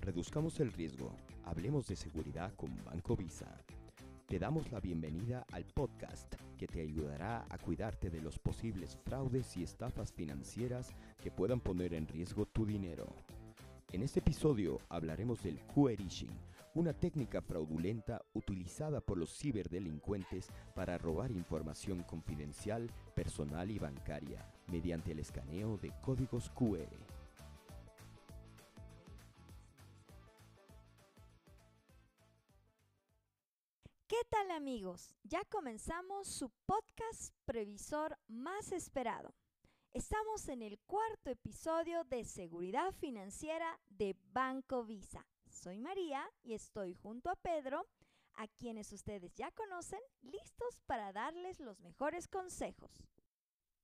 Reduzcamos el riesgo. Hablemos de seguridad con Banco Visa. Te damos la bienvenida al podcast que te ayudará a cuidarte de los posibles fraudes y estafas financieras que puedan poner en riesgo tu dinero. En este episodio hablaremos del querishing, una técnica fraudulenta utilizada por los ciberdelincuentes para robar información confidencial, personal y bancaria mediante el escaneo de códigos QR. ¿Qué tal amigos? Ya comenzamos su podcast previsor más esperado. Estamos en el cuarto episodio de Seguridad Financiera de Banco Visa. Soy María y estoy junto a Pedro, a quienes ustedes ya conocen, listos para darles los mejores consejos.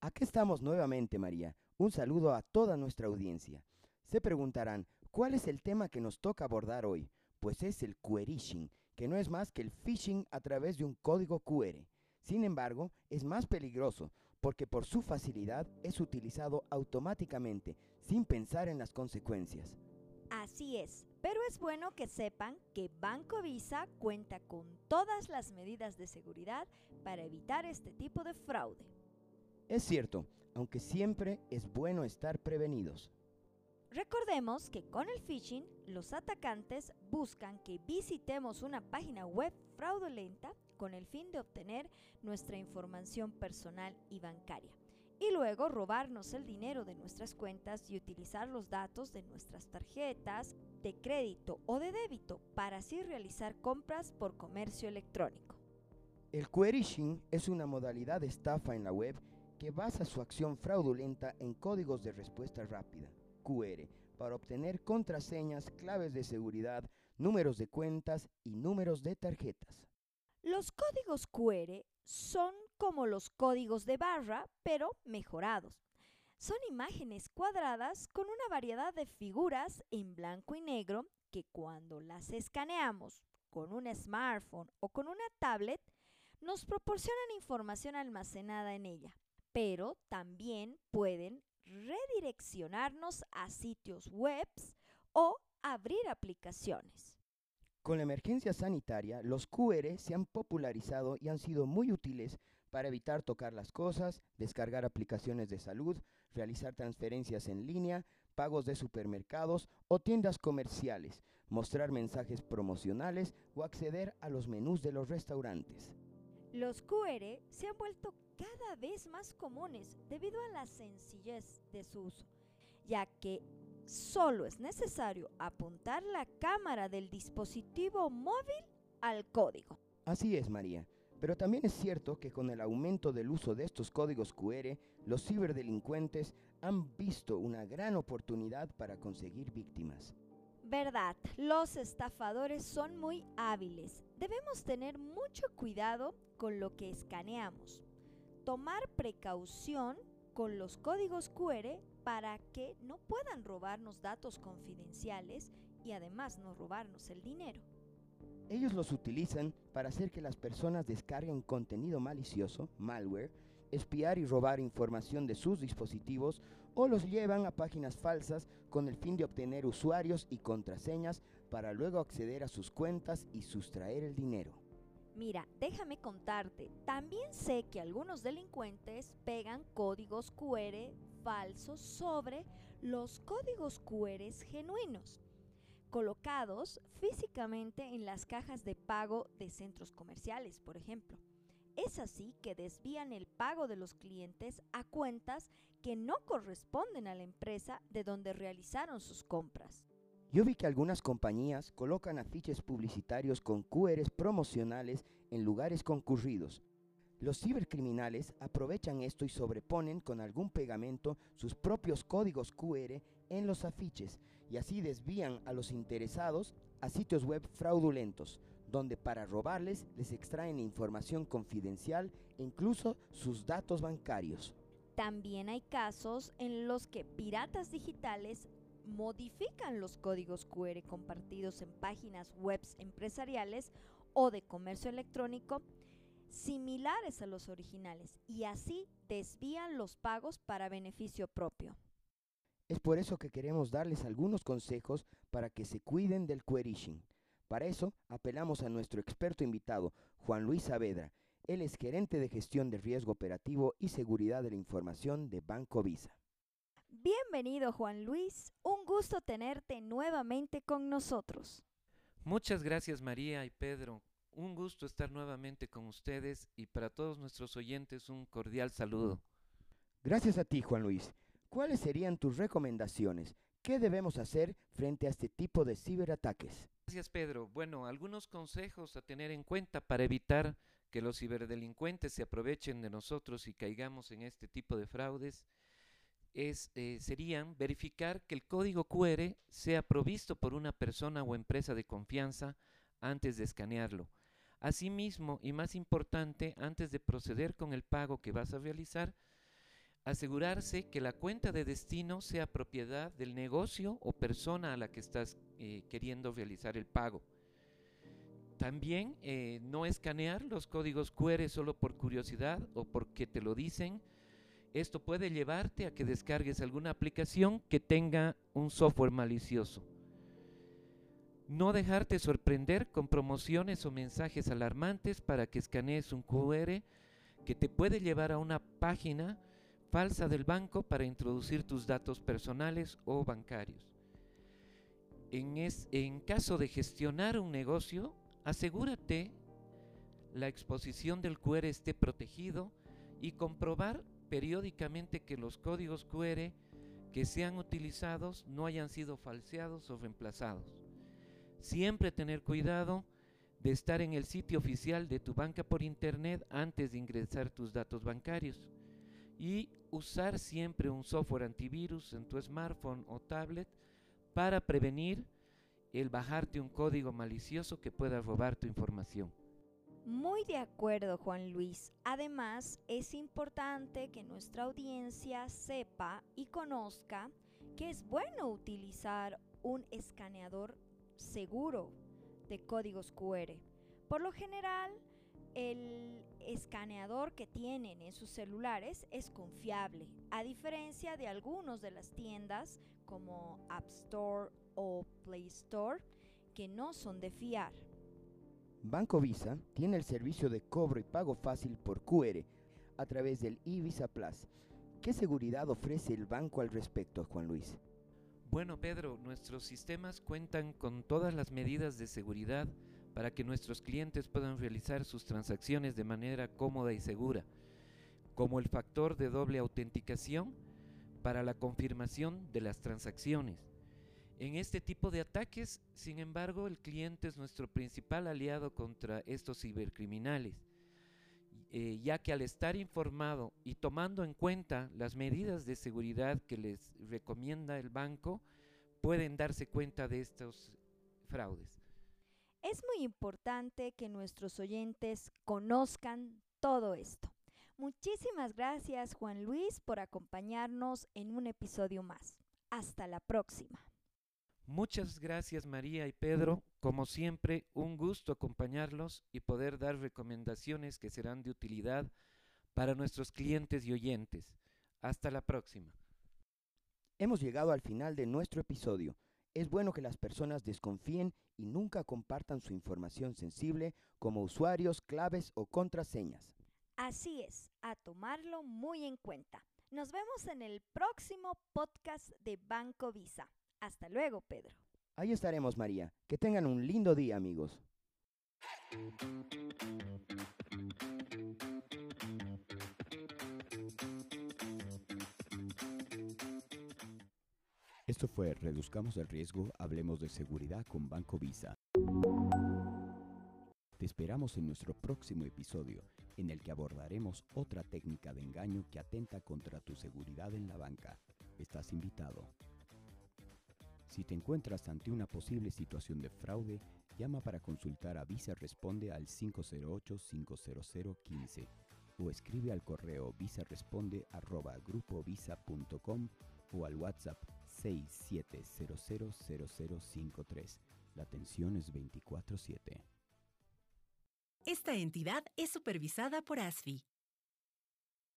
Aquí estamos nuevamente, María. Un saludo a toda nuestra audiencia. Se preguntarán, ¿cuál es el tema que nos toca abordar hoy? Pues es el querishing, que no es más que el phishing a través de un código QR. Sin embargo, es más peligroso porque por su facilidad es utilizado automáticamente, sin pensar en las consecuencias. Así es, pero es bueno que sepan que Banco Visa cuenta con todas las medidas de seguridad para evitar este tipo de fraude. Es cierto, aunque siempre es bueno estar prevenidos. Recordemos que con el phishing, los atacantes buscan que visitemos una página web fraudulenta con el fin de obtener nuestra información personal y bancaria y luego robarnos el dinero de nuestras cuentas y utilizar los datos de nuestras tarjetas de crédito o de débito para así realizar compras por comercio electrónico. El querishing es una modalidad de estafa en la web que basa su acción fraudulenta en códigos de respuesta rápida, QR, para obtener contraseñas, claves de seguridad, números de cuentas y números de tarjetas. Los códigos QR son como los códigos de barra, pero mejorados. Son imágenes cuadradas con una variedad de figuras en blanco y negro que cuando las escaneamos con un smartphone o con una tablet, nos proporcionan información almacenada en ella, pero también pueden redireccionarnos a sitios web o abrir aplicaciones. Con la emergencia sanitaria, los QR se han popularizado y han sido muy útiles para evitar tocar las cosas, descargar aplicaciones de salud, realizar transferencias en línea, pagos de supermercados o tiendas comerciales, mostrar mensajes promocionales o acceder a los menús de los restaurantes. Los QR se han vuelto cada vez más comunes debido a la sencillez de su uso, ya que solo es necesario apuntar la cámara del dispositivo móvil al código. Así es, María. Pero también es cierto que con el aumento del uso de estos códigos QR, los ciberdelincuentes han visto una gran oportunidad para conseguir víctimas. Verdad, los estafadores son muy hábiles. Debemos tener mucho cuidado con lo que escaneamos. Tomar precaución con los códigos QR para que no puedan robarnos datos confidenciales y además no robarnos el dinero. Ellos los utilizan para hacer que las personas descarguen contenido malicioso, malware, espiar y robar información de sus dispositivos o los llevan a páginas falsas con el fin de obtener usuarios y contraseñas para luego acceder a sus cuentas y sustraer el dinero. Mira, déjame contarte, también sé que algunos delincuentes pegan códigos QR falsos sobre los códigos QR genuinos, colocados físicamente en las cajas de pago de centros comerciales, por ejemplo. Es así que desvían el pago de los clientes a cuentas que no corresponden a la empresa de donde realizaron sus compras. Yo vi que algunas compañías colocan afiches publicitarios con QRs promocionales en lugares concurridos, los cibercriminales aprovechan esto y sobreponen con algún pegamento sus propios códigos QR en los afiches y así desvían a los interesados a sitios web fraudulentos, donde para robarles les extraen información confidencial e incluso sus datos bancarios. También hay casos en los que piratas digitales modifican los códigos QR compartidos en páginas web empresariales o de comercio electrónico similares a los originales y así desvían los pagos para beneficio propio. Es por eso que queremos darles algunos consejos para que se cuiden del querishing. Para eso apelamos a nuestro experto invitado, Juan Luis Saavedra. Él es gerente de gestión de riesgo operativo y seguridad de la información de Banco Visa. Bienvenido Juan Luis, un gusto tenerte nuevamente con nosotros. Muchas gracias María y Pedro. Un gusto estar nuevamente con ustedes y para todos nuestros oyentes un cordial saludo. Gracias a ti Juan Luis. ¿Cuáles serían tus recomendaciones? ¿Qué debemos hacer frente a este tipo de ciberataques? Gracias Pedro. Bueno, algunos consejos a tener en cuenta para evitar que los ciberdelincuentes se aprovechen de nosotros y caigamos en este tipo de fraudes es, eh, serían verificar que el código QR sea provisto por una persona o empresa de confianza antes de escanearlo. Asimismo, y más importante, antes de proceder con el pago que vas a realizar, asegurarse que la cuenta de destino sea propiedad del negocio o persona a la que estás eh, queriendo realizar el pago. También eh, no escanear los códigos QR solo por curiosidad o porque te lo dicen, esto puede llevarte a que descargues alguna aplicación que tenga un software malicioso. No dejarte sorprender con promociones o mensajes alarmantes para que escanees un QR que te puede llevar a una página falsa del banco para introducir tus datos personales o bancarios. En, caso de gestionar un negocio, asegúrate la exposición del QR esté protegido y comprobar periódicamente que los códigos QR que sean utilizados no hayan sido falseados o reemplazados. Siempre tener cuidado de estar en el sitio oficial de tu banca por internet antes de ingresar tus datos bancarios y usar siempre un software antivirus en tu smartphone o tablet para prevenir el bajarte un código malicioso que pueda robar tu información. Muy de acuerdo, Juan Luis. Además, es importante que nuestra audiencia sepa y conozca que es bueno utilizar un escaneador seguro de códigos QR. Por lo general, el escaneador que tienen en sus celulares es confiable, a diferencia de algunos de las tiendas como App Store o Play Store que no son de fiar. Banco Visa tiene el servicio de cobro y pago fácil por QR a través del eVisa Plus. ¿Qué seguridad ofrece el banco al respecto, Juan Luis? Bueno, Pedro, nuestros sistemas cuentan con todas las medidas de seguridad para que nuestros clientes puedan realizar sus transacciones de manera cómoda y segura, como el factor de doble autenticación para la confirmación de las transacciones. En este tipo de ataques, sin embargo, el cliente es nuestro principal aliado contra estos cibercriminales, eh, ya que al estar informado y tomando en cuenta las medidas de seguridad que les recomienda el banco, pueden darse cuenta de estos fraudes. Es muy importante que nuestros oyentes conozcan todo esto. Muchísimas gracias Juan Luis por acompañarnos en un episodio más. Hasta la próxima. Muchas gracias María y Pedro. Como siempre, un gusto acompañarlos y poder dar recomendaciones que serán de utilidad para nuestros clientes y oyentes. Hasta la próxima. Hemos llegado al final de nuestro episodio. Es bueno que las personas desconfíen y nunca compartan su información sensible como usuarios, claves o contraseñas. Así es, a tomarlo muy en cuenta. Nos vemos en el próximo podcast de Banco Visa. Hasta luego, Pedro. Ahí estaremos, María. Que tengan un lindo día, amigos. Esto fue Reduzcamos el riesgo, hablemos de seguridad con Banco Visa. Te esperamos en nuestro próximo episodio, en el que abordaremos otra técnica de engaño que atenta contra tu seguridad en la banca. Estás invitado. Si te encuentras ante una posible situación de fraude, llama para consultar a Visa Responde al 508-50015 o escribe al correo visaresponde@grupovisa.com o al WhatsApp 67000053. La atención es 24/7. Esta entidad es supervisada por ASFI.